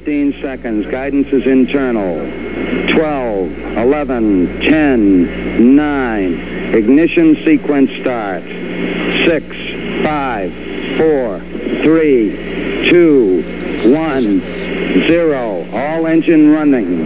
15 seconds. Guidance is internal. 12, 11, 10, 9. Ignition sequence starts. 6, 5, 4, 3, 2, 1, 0. All engine running.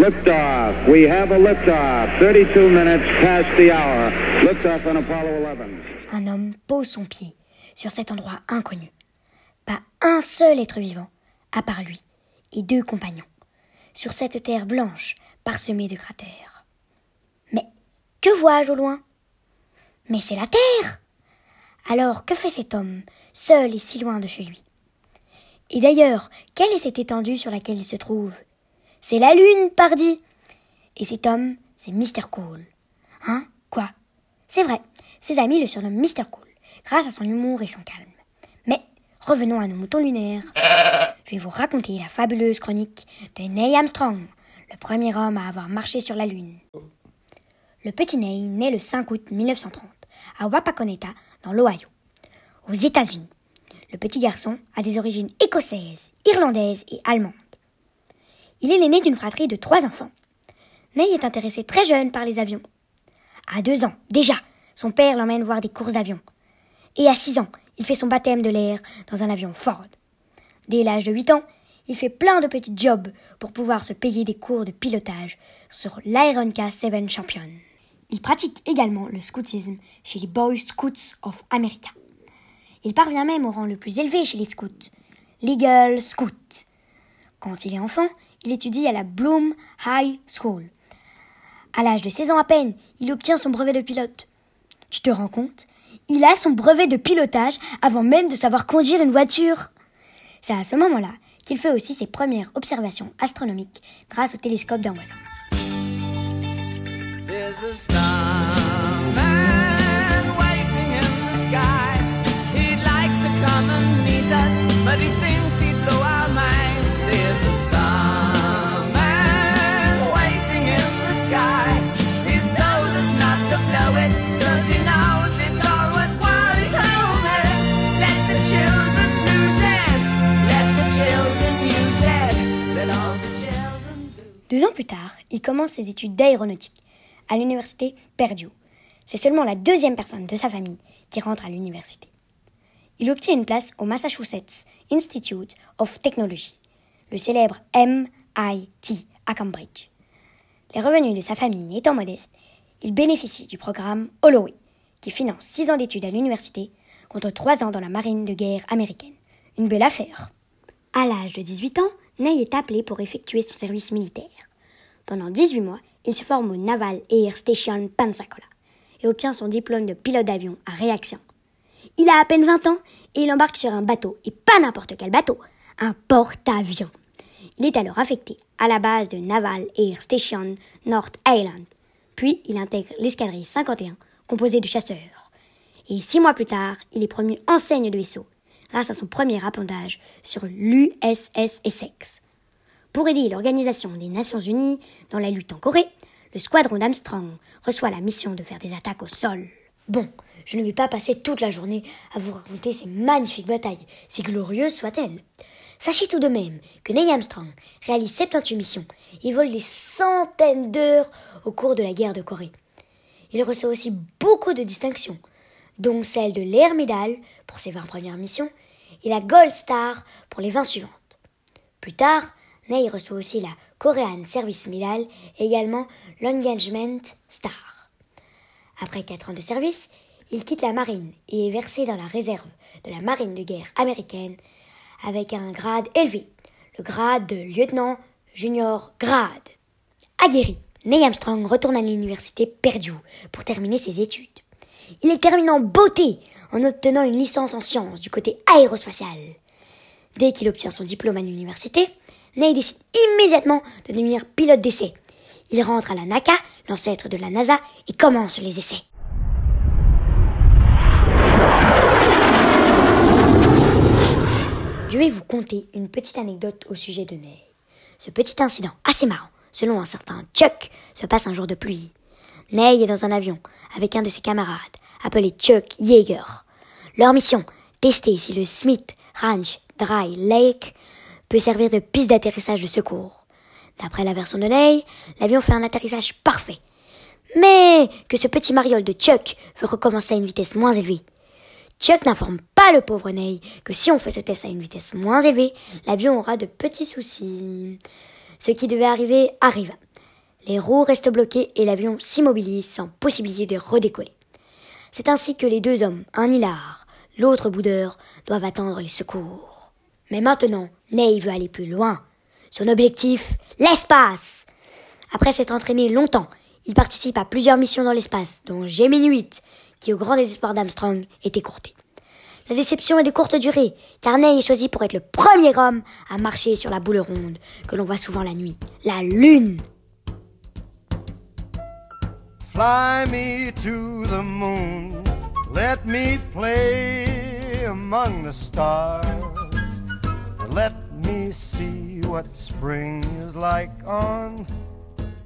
Liftoff. We have a liftoff. 32 minutes past the hour. Liftoff on Apollo 11. Un homme pose son pied sur cet endroit inconnu. Pas un seul être vivant, à part lui deux compagnons, sur cette terre blanche parsemée de cratères. Mais que vois-je au loin? Mais c'est la terre Alors que fait cet homme, seul et si loin de chez lui? Et d'ailleurs, quelle est cette étendue sur laquelle il se trouve? C'est la lune, pardi Et cet homme, c'est Mr. Cool. Hein? Quoi? C'est vrai, ses amis le surnomment Mr. Cool, grâce à son humour et son calme. Mais revenons à nos moutons lunaires. Je vais vous raconter la fabuleuse chronique de Neil Armstrong, le premier homme à avoir marché sur la Lune. Le petit Neil naît le 5 août 1930 à Wapakoneta, dans l'Ohio, aux États-Unis. Le petit garçon a des origines écossaises, irlandaises et allemandes. Il est l'aîné d'une fratrie de trois enfants. Neil est intéressé très jeune par les avions. À deux ans, déjà, son père l'emmène voir des courses d'avions. Et à six ans, il fait son baptême de l'air dans un avion Ford. Dès l'âge de huit ans, il fait plein de petits jobs pour pouvoir se payer des cours de pilotage sur l'Ironca 7 Champion. Il pratique également le scoutisme chez les Boy Scouts of America. Il parvient même au rang le plus élevé chez les scouts, l'Eagle Scout. Quand il est enfant, il étudie à la Bloom High School. À l'âge de 16 ans à peine, il obtient son brevet de pilote. Tu te rends compte? Il a son brevet de pilotage avant même de savoir conduire une voiture. C'est à ce moment-là qu'il fait aussi ses premières observations astronomiques grâce au télescope d'un voisin. Plus tard, il commence ses études d'aéronautique à l'université Purdue. C'est seulement la deuxième personne de sa famille qui rentre à l'université. Il obtient une place au Massachusetts Institute of Technology, le célèbre MIT à Cambridge. Les revenus de sa famille étant modestes, il bénéficie du programme Holloway, qui finance six ans d'études à l'université contre trois ans dans la marine de guerre américaine. Une belle affaire. À l'âge de 18 ans, Ney est appelé pour effectuer son service militaire. Pendant 18 mois, il se forme au Naval Air Station Pensacola et obtient son diplôme de pilote d'avion à réaction. Il a à peine 20 ans et il embarque sur un bateau, et pas n'importe quel bateau, un porte-avions. Il est alors affecté à la base de Naval Air Station North Island. Puis il intègre l'escadrille 51, composée de chasseurs. Et six mois plus tard, il est promu enseigne de vaisseau, grâce à son premier appondage sur l'USS Essex. Pour aider l'Organisation des Nations Unies dans la lutte en Corée, le squadron d'Armstrong reçoit la mission de faire des attaques au sol. Bon, je ne vais pas passer toute la journée à vous raconter ces magnifiques batailles, si glorieuses soient-elles. Sachez tout de même que Neil Armstrong réalise 78 missions et vole des centaines d'heures au cours de la guerre de Corée. Il reçoit aussi beaucoup de distinctions, dont celle de l'Air Medal pour ses 20 premières missions et la Gold Star pour les 20 suivantes. Plus tard, Ney reçoit aussi la Korean Service Medal et également l'Engagement Star. Après quatre ans de service, il quitte la marine et est versé dans la réserve de la marine de guerre américaine avec un grade élevé, le grade de lieutenant junior grade. Aguerri, Neil Armstrong retourne à l'université Purdue pour terminer ses études. Il les termine en beauté en obtenant une licence en sciences du côté aérospatial. Dès qu'il obtient son diplôme à l'université, Neil décide immédiatement de devenir pilote d'essai. Il rentre à la NACA, l'ancêtre de la NASA, et commence les essais. Je vais vous conter une petite anecdote au sujet de Neil. Ce petit incident assez marrant, selon un certain Chuck, se passe un jour de pluie. Neil est dans un avion avec un de ses camarades, appelé Chuck Yeager. Leur mission, tester si le Smith Ranch Dry Lake peut servir de piste d'atterrissage de secours. D'après la version de Ney, l'avion fait un atterrissage parfait. Mais que ce petit mariole de Chuck veut recommencer à une vitesse moins élevée. Chuck n'informe pas le pauvre Ney que si on fait ce test à une vitesse moins élevée, l'avion aura de petits soucis. Ce qui devait arriver arriva. Les roues restent bloquées et l'avion s'immobilise sans possibilité de redécoller. C'est ainsi que les deux hommes, un hilar, l'autre boudeur, doivent attendre les secours. Mais maintenant, Ney veut aller plus loin. Son objectif, l'espace. Après s'être entraîné longtemps, il participe à plusieurs missions dans l'espace, dont Gemini 8, qui au grand désespoir d'Armstrong est écourté. La déception est de courte durée, car Ney est choisi pour être le premier homme à marcher sur la boule ronde que l'on voit souvent la nuit, la Lune. Fly me to the moon. Let me play among the stars. Let me see what spring is like on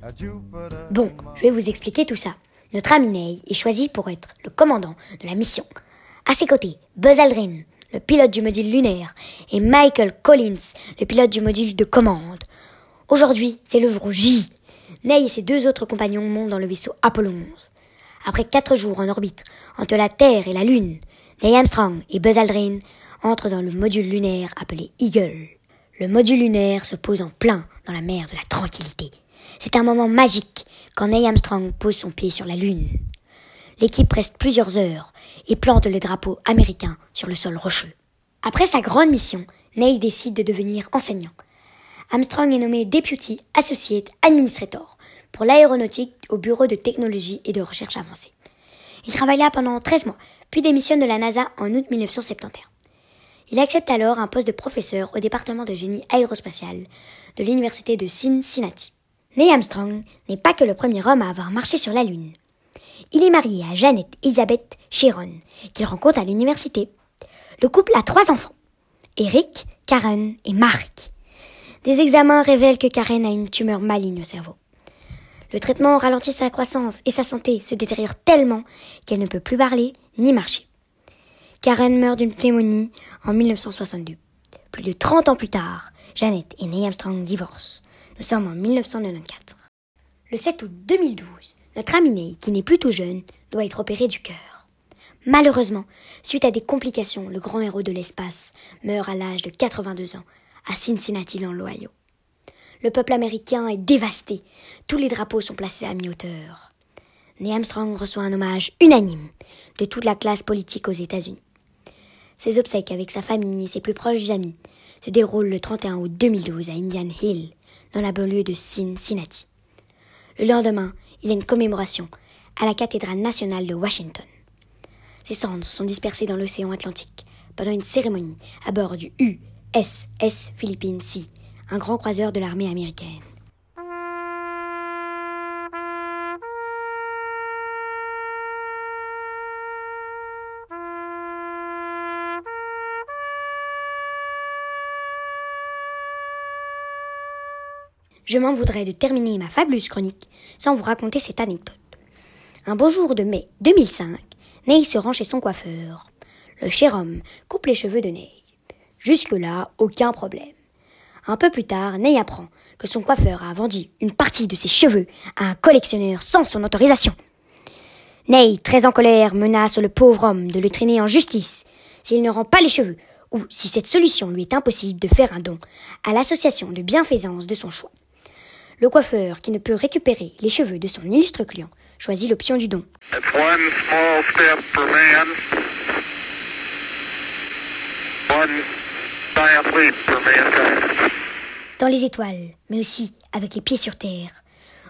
a Jupiter. Bon, je vais vous expliquer tout ça. Notre ami Ney est choisi pour être le commandant de la mission. À ses côtés, Buzz Aldrin, le pilote du module lunaire, et Michael Collins, le pilote du module de commande. Aujourd'hui, c'est le jour J. Ney et ses deux autres compagnons montent dans le vaisseau Apollo 11. Après quatre jours en orbite entre la Terre et la Lune, Neil Armstrong et Buzz Aldrin entrent dans le module lunaire appelé Eagle. Le module lunaire se pose en plein dans la mer de la tranquillité. C'est un moment magique quand Neil Armstrong pose son pied sur la Lune. L'équipe reste plusieurs heures et plante le drapeau américain sur le sol rocheux. Après sa grande mission, Neil décide de devenir enseignant. Armstrong est nommé Deputy Associate Administrator pour l'aéronautique au Bureau de technologie et de recherche avancée. Il travaille là pendant 13 mois, puis démissionne de la NASA en août 1971. Il accepte alors un poste de professeur au département de génie aérospatial de l'université de Cincinnati. Neil Armstrong n'est pas que le premier homme à avoir marché sur la Lune. Il est marié à Janet Elizabeth Chiron, qu'il rencontre à l'université. Le couple a trois enfants. Eric, Karen et Mark. Des examens révèlent que Karen a une tumeur maligne au cerveau. Le traitement ralentit sa croissance et sa santé se détériore tellement qu'elle ne peut plus parler ni marcher. Karen meurt d'une pneumonie en 1962. Plus de 30 ans plus tard, Janet et Neil Armstrong divorcent. Nous sommes en 1994. Le 7 août 2012, notre ami Neil, qui n'est plus tout jeune, doit être opéré du cœur. Malheureusement, suite à des complications, le grand héros de l'espace meurt à l'âge de 82 ans à Cincinnati dans l'Ohio. Le peuple américain est dévasté. Tous les drapeaux sont placés à mi-hauteur. Neil Armstrong reçoit un hommage unanime de toute la classe politique aux États-Unis. Ses obsèques avec sa famille et ses plus proches amis se déroulent le 31 août 2012 à Indian Hill, dans la banlieue de Cincinnati. Le lendemain, il y a une commémoration à la cathédrale nationale de Washington. Ses cendres sont dispersées dans l'océan Atlantique pendant une cérémonie à bord du USS Philippine Sea, un grand croiseur de l'armée américaine. Je m'en voudrais de terminer ma fabuleuse chronique sans vous raconter cette anecdote. Un beau jour de mai 2005, Ney se rend chez son coiffeur. Le cher homme coupe les cheveux de Ney. Jusque-là, aucun problème. Un peu plus tard, Ney apprend que son coiffeur a vendu une partie de ses cheveux à un collectionneur sans son autorisation. Ney, très en colère, menace le pauvre homme de le traîner en justice s'il ne rend pas les cheveux ou si cette solution lui est impossible de faire un don à l'association de bienfaisance de son choix. Le coiffeur, qui ne peut récupérer les cheveux de son illustre client, choisit l'option du don. Dans les étoiles, mais aussi avec les pieds sur terre.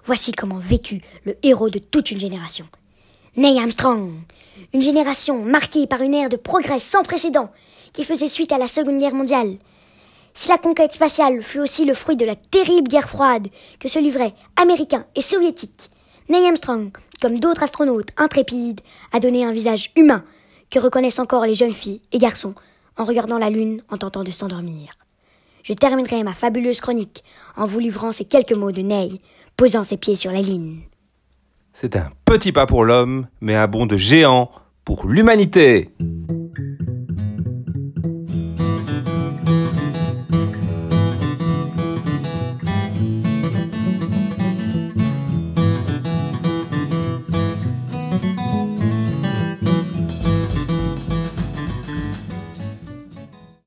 Voici comment vécut le héros de toute une génération. Neil Armstrong. Une génération marquée par une ère de progrès sans précédent qui faisait suite à la Seconde Guerre mondiale. Si la conquête spatiale fut aussi le fruit de la terrible guerre froide que se livraient Américains et Soviétiques, Neil Armstrong, comme d'autres astronautes intrépides, a donné un visage humain que reconnaissent encore les jeunes filles et garçons en regardant la Lune en tentant de s'endormir. Je terminerai ma fabuleuse chronique en vous livrant ces quelques mots de Neil posant ses pieds sur la Lune. C'est un petit pas pour l'homme, mais un bond de géant pour l'humanité.